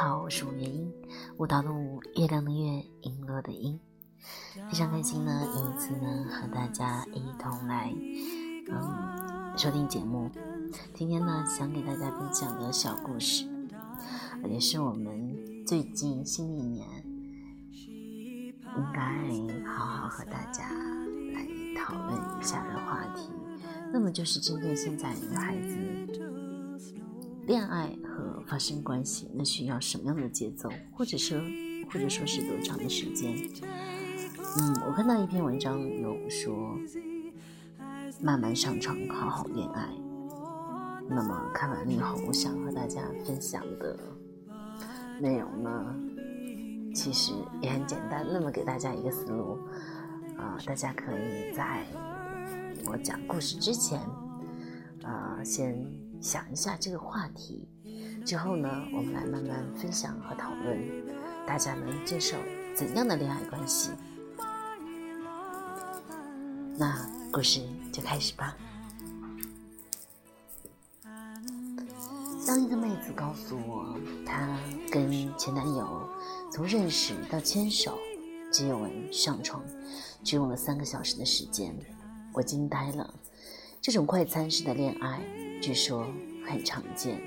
好，我是五月音，舞蹈的舞，月亮的月，璎珞的璎，非常开心呢，又一次呢和大家一同来，嗯，收听节目。今天呢，想给大家分享的小故事，也是我们最近新一年应该好好和大家来讨论一下的话题。那么就是针对现在女孩子恋爱和。发生关系，那需要什么样的节奏，或者说，或者说是多长的时间？嗯，我看到一篇文章有说，慢慢上床，好好恋爱。那么看完了以后，我想和大家分享的内容呢，其实也很简单。那么给大家一个思路啊，大家可以在我讲故事之前，啊，先想一下这个话题。之后呢，我们来慢慢分享和讨论，大家能接受怎样的恋爱关系？那故事就开始吧。当一个妹子告诉我，她跟前男友从认识到牵手、接吻、上床，只用了三个小时的时间，我惊呆了。这种快餐式的恋爱，据说很常见。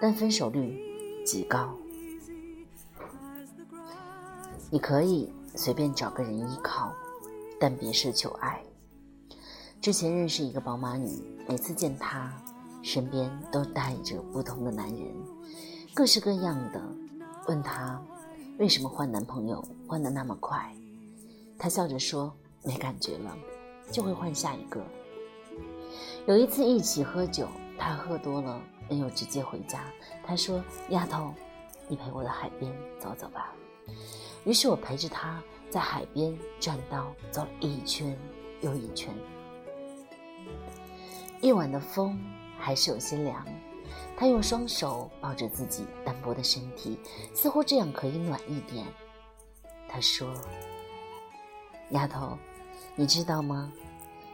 但分手率极高。你可以随便找个人依靠，但别奢求爱。之前认识一个宝马女，每次见她，身边都带着不同的男人，各式各样的。问她为什么换男朋友换的那么快，她笑着说没感觉了，就会换下一个。有一次一起喝酒，他喝多了。没有直接回家，他说：“丫头，你陪我到海边走走吧。”于是我陪着他在海边栈道走了一圈又一圈。夜晚的风还是有些凉，他用双手抱着自己单薄的身体，似乎这样可以暖一点。他说：“丫头，你知道吗？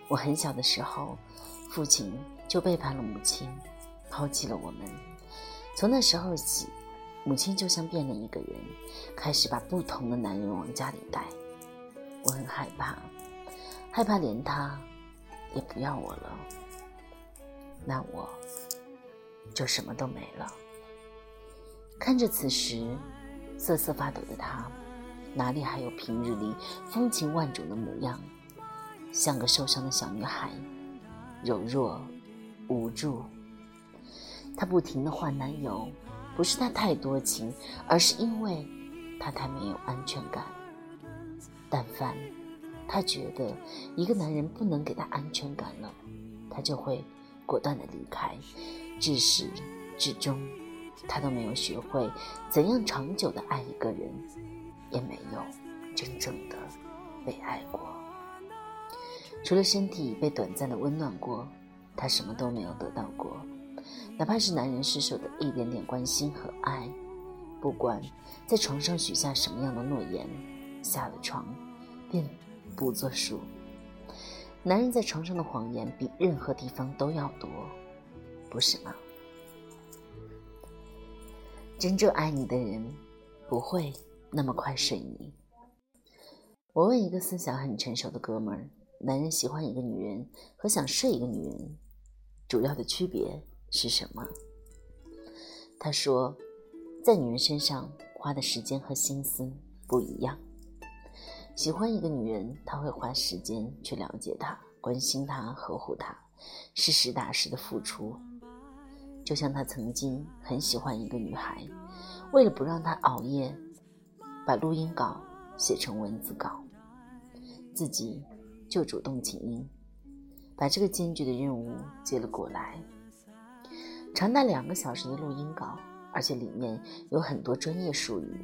我很小的时候，父亲就背叛了母亲。”抛弃了我们。从那时候起，母亲就像变了一个人，开始把不同的男人往家里带。我很害怕，害怕连他也不要我了，那我就什么都没了。看着此时瑟瑟发抖的他，哪里还有平日里风情万种的模样？像个受伤的小女孩，柔弱无助。她不停的换男友，不是她太多情，而是因为她太没有安全感。但凡她觉得一个男人不能给她安全感了，她就会果断的离开。至始至终，她都没有学会怎样长久的爱一个人，也没有真正的被爱过。除了身体被短暂的温暖过，他什么都没有得到过。哪怕是男人失手的一点点关心和爱，不管在床上许下什么样的诺言，下了床便不作数。男人在床上的谎言比任何地方都要多，不是吗？真正爱你的人不会那么快睡你。我问一个思想很成熟的哥们儿：男人喜欢一个女人和想睡一个女人，主要的区别？是什么？他说，在女人身上花的时间和心思不一样。喜欢一个女人，他会花时间去了解她、关心她、呵护她，是实打实的付出。就像他曾经很喜欢一个女孩，为了不让她熬夜，把录音稿写成文字稿，自己就主动请缨，把这个艰巨的任务接了过来。长达两个小时的录音稿，而且里面有很多专业术语，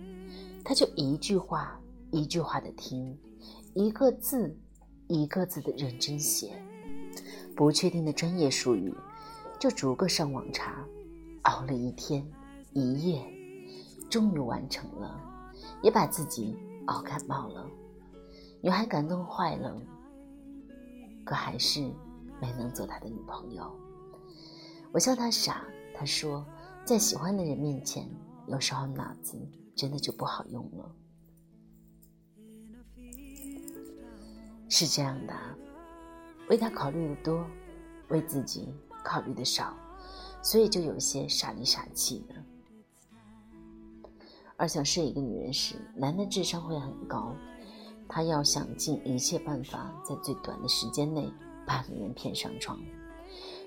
他就一句话一句话的听，一个字一个字的认真写，不确定的专业术语就逐个上网查，熬了一天一夜，终于完成了，也把自己熬感冒了，女孩感动坏了，可还是没能做他的女朋友。我笑他傻，他说，在喜欢的人面前，有时候脑子真的就不好用了。是这样的，为他考虑的多，为自己考虑的少，所以就有些傻里傻气的。而想睡一个女人时，男的智商会很高，他要想尽一切办法，在最短的时间内把女人骗上床。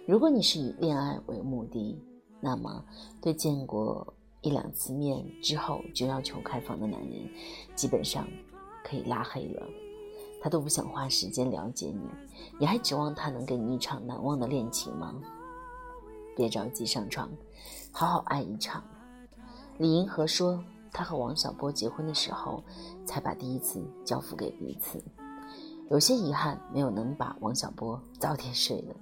如果你是以恋爱为目的，那么对见过一两次面之后就要求开房的男人，基本上可以拉黑了。他都不想花时间了解你，你还指望他能给你一场难忘的恋情吗？别着急上床，好好爱一场。李银河说。他和王小波结婚的时候，才把第一次交付给彼此，有些遗憾没有能把王小波早点睡了。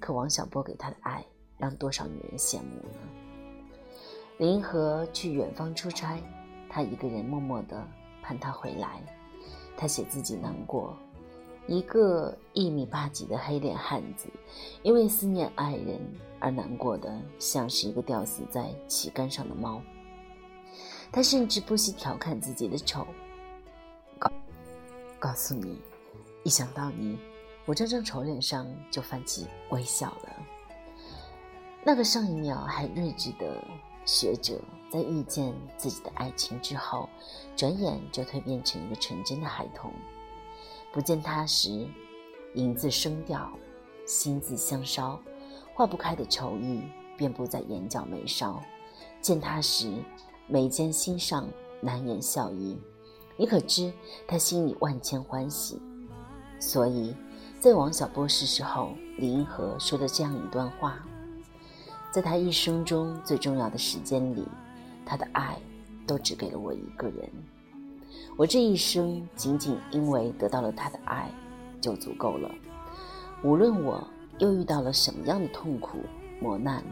可王小波给他的爱，让多少女人羡慕呢？林和去远方出差，他一个人默默地盼他回来。他写自己难过，一个一米八几的黑脸汉子，因为思念爱人而难过的，像是一个吊死在旗杆上的猫。他甚至不惜调侃自己的丑，告告诉你，一想到你，我这张丑脸上就泛起微笑了。那个上一秒还睿智的学者，在遇见自己的爱情之后，转眼就蜕变成一个纯真的孩童。不见他时，影自生调，心字相烧，化不开的愁意遍布在眼角眉梢；见他时，眉间心上难掩笑意，你可知他心里万千欢喜？所以，在王小波逝世后，李银河说了这样一段话：在他一生中最重要的时间里，他的爱都只给了我一个人。我这一生仅仅因为得到了他的爱，就足够了。无论我又遇到了什么样的痛苦磨难。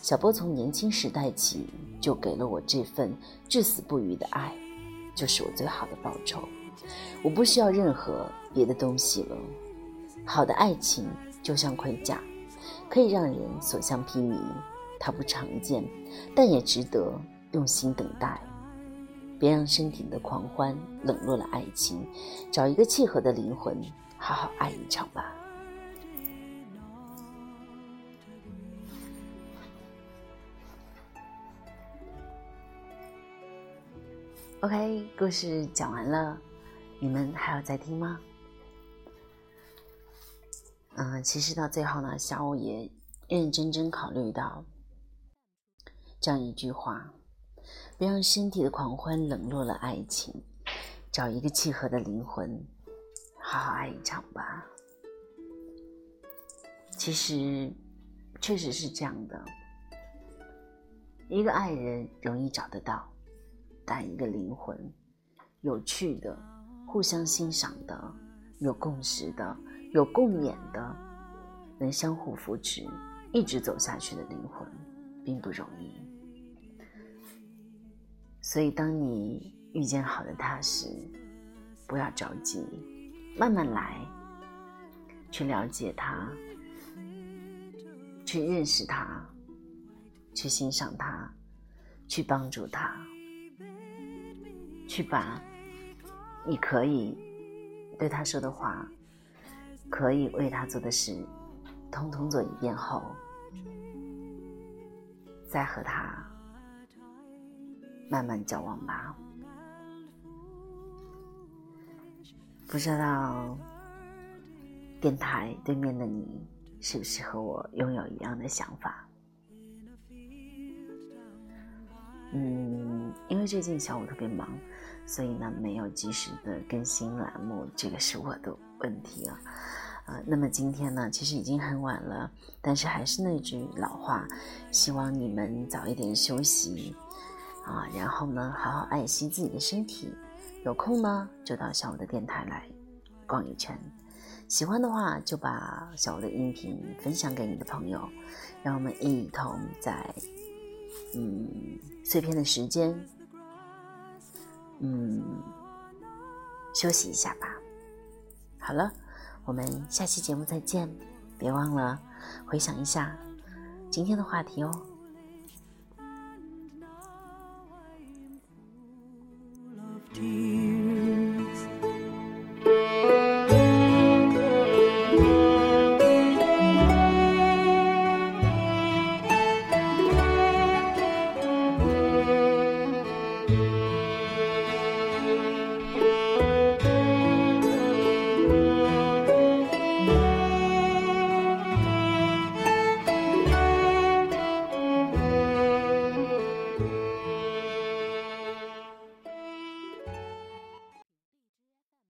小波从年轻时代起就给了我这份至死不渝的爱，就是我最好的报酬。我不需要任何别的东西了。好的爱情就像盔甲，可以让人所向披靡。它不常见，但也值得用心等待。别让身体的狂欢冷落了爱情，找一个契合的灵魂，好好爱一场吧。OK，故事讲完了，你们还要再听吗？嗯，其实到最后呢，小五也认认真真考虑到这样一句话：别让身体的狂欢冷落了爱情，找一个契合的灵魂，好好爱一场吧。其实确实是这样的，一个爱人容易找得到。但一个灵魂，有趣的、互相欣赏的、有共识的、有共勉的、能相互扶持、一直走下去的灵魂，并不容易。所以，当你遇见好的他时，不要着急，慢慢来，去了解他，去认识他，去欣赏他，去帮助他。去把你可以对他说的话，可以为他做的事，通通做一遍后，再和他慢慢交往吧。不知道电台对面的你是不是和我拥有一样的想法？嗯，因为最近小五特别忙。所以呢，没有及时的更新栏目，这个是我的问题啊。呃，那么今天呢，其实已经很晚了，但是还是那句老话，希望你们早一点休息啊，然后呢，好好爱惜自己的身体。有空呢，就到小五的电台来逛一圈。喜欢的话，就把小五的音频分享给你的朋友，让我们一同在嗯碎片的时间。嗯休息一下吧。好了，我们下期节目再见，别忘了回想一下今天的话题哦。Dear.